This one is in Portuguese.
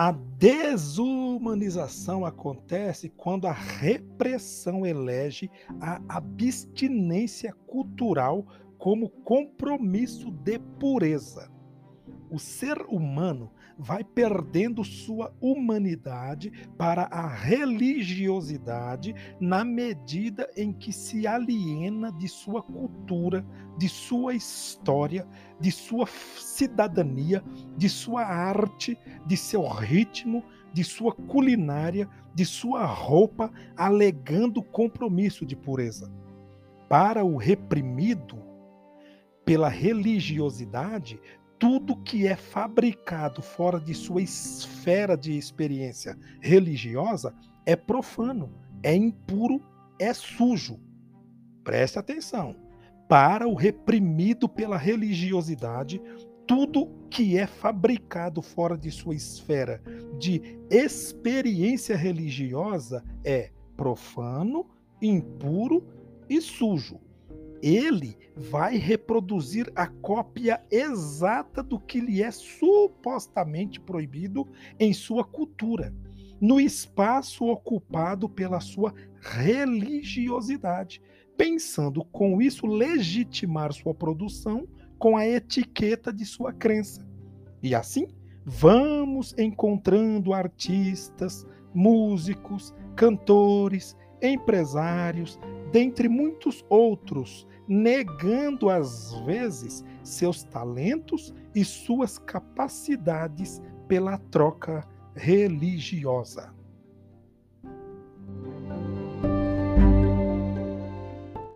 A desumanização acontece quando a repressão elege a abstinência cultural como compromisso de pureza. O ser humano vai perdendo sua humanidade para a religiosidade na medida em que se aliena de sua cultura, de sua história, de sua cidadania, de sua arte, de seu ritmo, de sua culinária, de sua roupa, alegando compromisso de pureza. Para o reprimido, pela religiosidade, tudo que é fabricado fora de sua esfera de experiência religiosa é profano, é impuro, é sujo. Preste atenção. Para o reprimido pela religiosidade, tudo que é fabricado fora de sua esfera de experiência religiosa é profano, impuro e sujo ele vai reproduzir a cópia exata do que lhe é supostamente proibido em sua cultura, no espaço ocupado pela sua religiosidade, pensando com isso legitimar sua produção com a etiqueta de sua crença. E assim, vamos encontrando artistas, músicos, cantores, empresários, dentre muitos outros, negando às vezes seus talentos e suas capacidades pela troca religiosa.